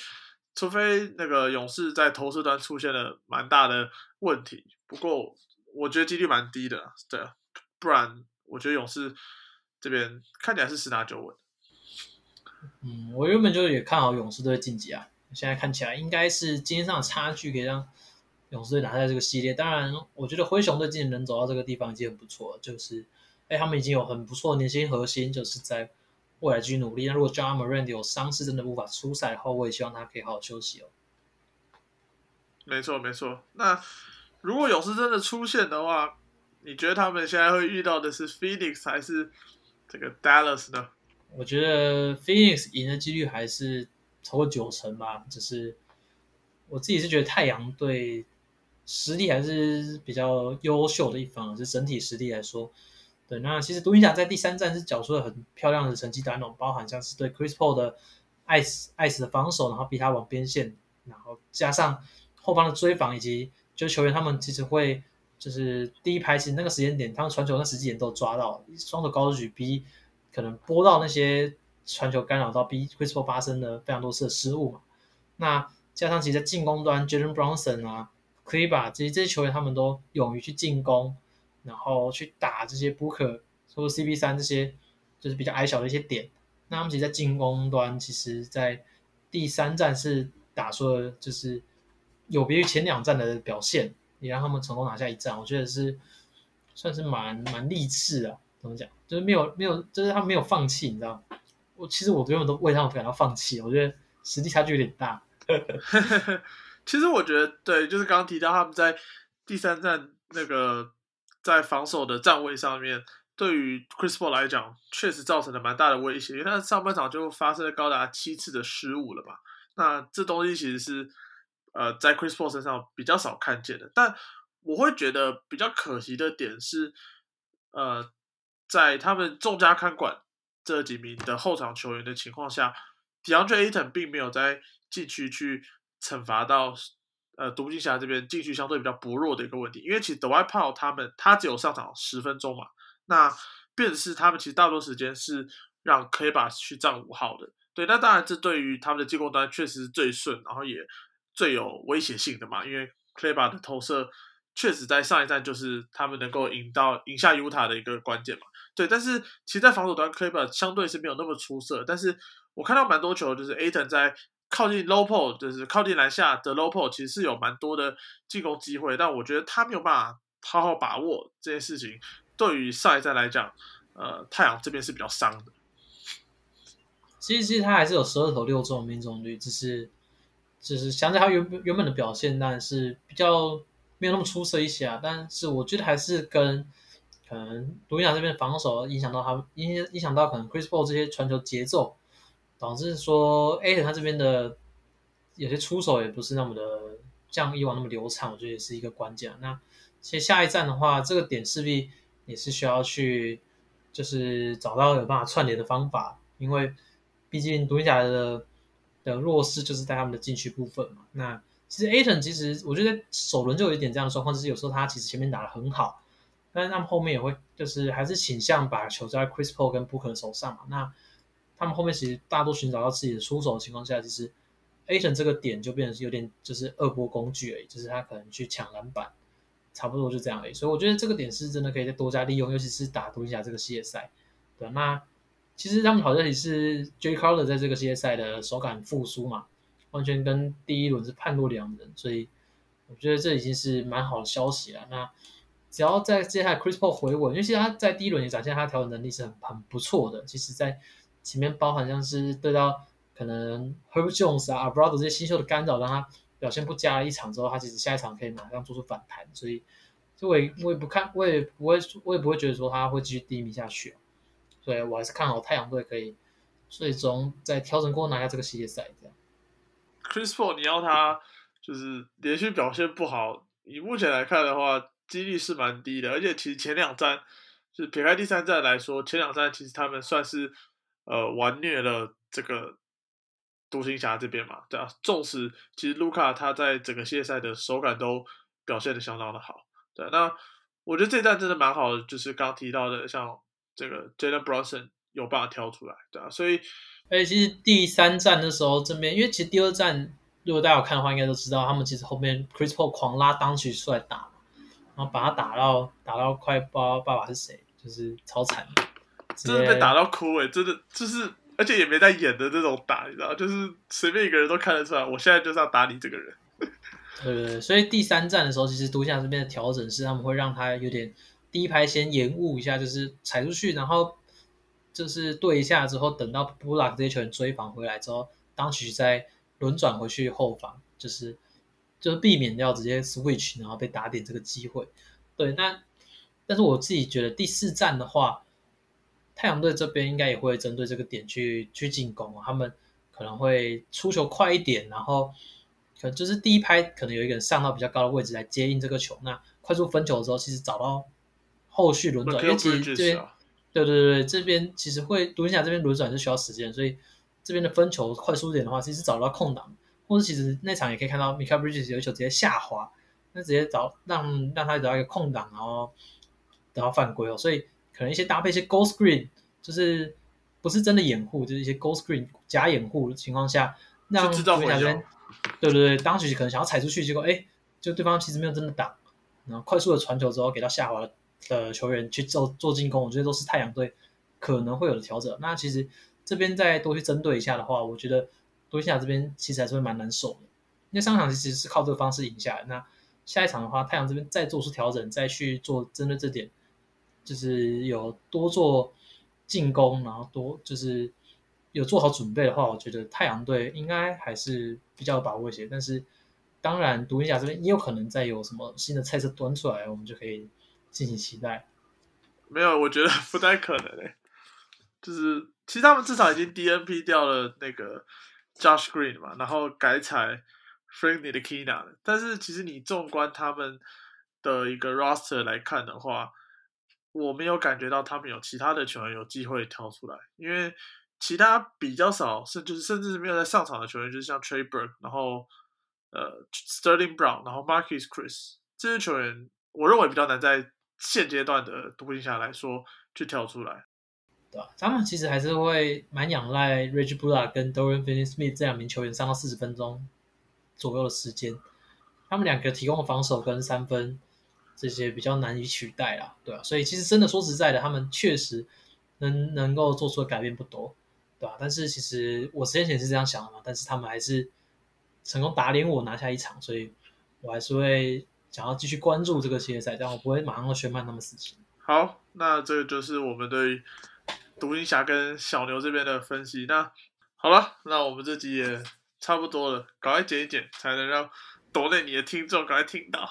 除非那个勇士在投射端出现了蛮大的问题，不过我觉得几率蛮低的，对啊，不然我觉得勇士这边看起来是十拿九稳。嗯，我原本就也看好勇士队晋级啊。现在看起来应该是今天上的差距可以让勇士队拿下这个系列。当然，我觉得灰熊队今年能走到这个地方已经很不错了。就是，哎，他们已经有很不错的年轻核心，就是在未来继续努力。那如果 John Morant 有伤势真的无法出赛的话，我也希望他可以好好休息哦。没错，没错。那如果勇士真的出现的话，你觉得他们现在会遇到的是 Phoenix 还是这个 Dallas 呢？我觉得 Phoenix 赢的几率还是。超过九成吧，只是我自己是觉得太阳队实力还是比较优秀的一方，是整体实力来说。对，那其实独行侠在第三站是缴出了很漂亮的成绩单哦，包含像是对 Chris Paul 的爱死爱死的防守，然后逼他往边线，然后加上后方的追防，以及就球员他们其实会就是第一排其实那个时间点，他们传球那时间点都抓到，双手高举逼可能拨到那些。传球干扰到逼 Chris Paul 发生了非常多次的失误嘛？那加上其实在进攻端，Jalen Brunson 啊，Kleber 这些这些球员他们都勇于去进攻，然后去打这些 Booker 或 CP 三这些就是比较矮小的一些点。那他们其实，在进攻端，其实在第三站是打出了就是有别于前两站的表现，也让他们成功拿下一战。我觉得是算是蛮蛮励志的，怎么讲？就是没有没有，就是他没有放弃，你知道吗？我其实我根本都为他们感到放弃，我觉得实力差距有点大。其实我觉得对，就是刚刚提到他们在第三站那个在防守的站位上面，对于 Chris Paul 来讲，确实造成了蛮大的威胁，因为他上半场就发生了高达七次的失误了嘛。那这东西其实是呃在 Chris Paul 身上比较少看见的，但我会觉得比较可惜的点是，呃，在他们众家看管。这几名的后场球员的情况下，DeAndre Ayton 并没有在禁区去惩罚到呃独行侠这边禁区相对比较薄弱的一个问题，因为其实 The White Paul 他们他只有上场十分钟嘛，那便是他们其实大多时间是让 Kleber 去占五号的，对，那当然这对于他们的进攻端确实是最顺，然后也最有威胁性的嘛，因为 Kleber 的投射。确实，在上一站就是他们能够赢到赢下 UTA 的一个关键嘛。对，但是其实，在防守端 c l e b e r 相对是没有那么出色。但是我看到蛮多球，就是 Aton 在靠近 Low p o 就是靠近篮下的 Low p o 其实是有蛮多的进攻机会。但我觉得他没有办法好好把握这件事情。对于上一站来讲，呃，太阳这边是比较伤的。其实，其实他还是有十二投六中的命中率，只是，只是相对他原原本的表现，但是比较。没有那么出色一些啊，但是我觉得还是跟可能独行侠这边防守影响到他，影影响到可能 Chris Paul 这些传球节奏，导致说 A 他这边的有些出手也不是那么的像以往那么流畅，我觉得也是一个关键。那其实下一站的话，这个点势必也是需要去就是找到有办法串联的方法，因为毕竟独行侠的的弱势就是在他们的禁区部分嘛，那。其实 Aton 其实我觉得首轮就有一点这样的状况，就是有时候他其实前面打的很好，但是他们后面也会就是还是倾向把球在 Chris Paul 跟 Booker 手上嘛。那他们后面其实大多寻找到自己的出手的情况下，其实 A 层这个点就变成有点就是二波工具而已，就是他可能去抢篮板，差不多就这样而已。所以我觉得这个点是真的可以再多加利用，尤其是打独行侠这个系列赛。对，那其实他们好像也是 J Carter 在这个系列赛的手感复苏嘛。完全跟第一轮是判若两人，所以我觉得这已经是蛮好的消息了。那只要在接下来 Chris Paul 回稳，因为其实他在第一轮也展现他调整能力是很很不错的。其实，在前面包含像是对到可能 Herb Jones 啊、Brother 这些新秀的干扰，让他表现不佳一场之后，他其实下一场可以马上做出反弹。所以，我也我也不看，我也不会，我也不会觉得说他会继续低迷下去。所以我还是看好太阳队可以最终在调整过后拿下这个系列赛。这样，Chris Paul 你要他就是连续表现不好，以目前来看的话。几率是蛮低的，而且其实前两站，就是撇开第三站来说，前两站其实他们算是呃玩虐了这个独行侠这边嘛，对啊。纵使其实卢卡他在整个系列赛的手感都表现的相当的好，对。那我觉得这一站真的蛮好的，就是刚提到的像这个 Jalen Brunson 有办法挑出来，对啊。所以，而且其实第三站的时候这边，因为其实第二站如果大家有看的话，应该都知道他们其实后面 Chris Paul 狂拉当曲出来打。然后把他打到打到快不知道爸爸是谁，就是超惨，真的被打到哭哎！真的就是，而且也没在演的这种打，你知道，就是随便一个人都看得出来，我现在就是要打你这个人。对对对，所以第三站的时候，其实独行侠这边的调整是他们会让他有点第一排先延误一下，就是踩出去，然后就是对一下之后，等到布拉克这些球员追防回来之后，当时再轮转回去后防，就是。就是避免掉直接 switch 然后被打点这个机会，对，那但是我自己觉得第四站的话，太阳队这边应该也会针对这个点去去进攻，他们可能会出球快一点，然后可能就是第一拍可能有一个人上到比较高的位置来接应这个球，那快速分球的时候，其实找到后续轮转，因为其实这边对对对对，这边其实会独行侠这边轮转是需要时间，所以这边的分球快速点的话，其实找到空档。或者其实那场也可以看到，Michael Bridges 有一球直接下滑，那直接找让让他找到一个空档，然后得到犯规哦。所以可能一些搭配一些 Goal Screen，就是不是真的掩护，就是一些 Goal Screen 假掩护的情况下，让对方这边对对对，当时可能想要踩出去，结果哎，就对方其实没有真的挡，然后快速的传球之后给到下滑的球员去做做进攻，我觉得都是太阳队可能会有的调整。那其实这边再多去针对一下的话，我觉得。多西亚这边其实还是会蛮难受的，因为上场其实是靠这个方式赢下来。那下一场的话，太阳这边再做出调整，再去做针对这点，就是有多做进攻，然后多就是有做好准备的话，我觉得太阳队应该还是比较有把握一些。但是当然，独行侠这边也有可能再有什么新的菜色端出来，我们就可以进行期待。没有，我觉得不太可能诶。就是其实他们至少已经 DNP 掉了那个。Josh Green 嘛，然后改采 Frankie 的 Kina 但是其实你纵观他们的一个 roster 来看的话，我没有感觉到他们有其他的球员有机会跳出来，因为其他比较少，甚就是甚至是没有在上场的球员，就是像 Trey Burke，然后呃 Sterling Brown，然后 Marcus Chris 这些球员，我认为比较难在现阶段的独行侠来说去跳出来。对吧？他们其实还是会蛮仰赖 Reggie Bullock 跟 Dorian Finney-Smith 这两名球员上到四十分钟左右的时间，他们两个提供的防守跟三分这些比较难以取代啦，对吧？所以其实真的说实在的，他们确实能能够做出的改变不多，对吧？但是其实我之前也是这样想的嘛，但是他们还是成功打脸我拿下一场，所以我还是会想要继续关注这个系列赛，但我不会马上宣判他们死刑。好，那这个就是我们对。独行侠跟小牛这边的分析，那好了，那我们这集也差不多了，赶快剪一剪，才能让抖内你的听众赶快听到。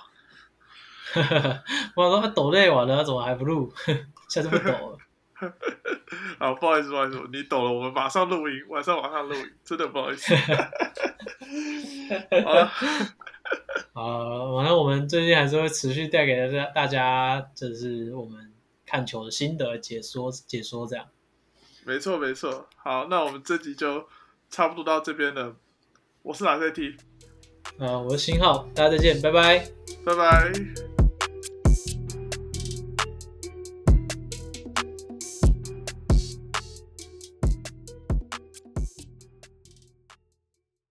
我说他抖累完了，怎么还不录？下次不抖了。好，不好意思，不好意思，你抖了，我们马上录音，晚上马上录音，真的不好意思。好了，好，反正我们最近还是会持续带给大家，大家就是我们看球的心得解说，解说这样。没错，没错。好，那我们这集就差不多到这边了。我是哪赛 T？啊，我是新浩，大家再见，拜拜，拜拜。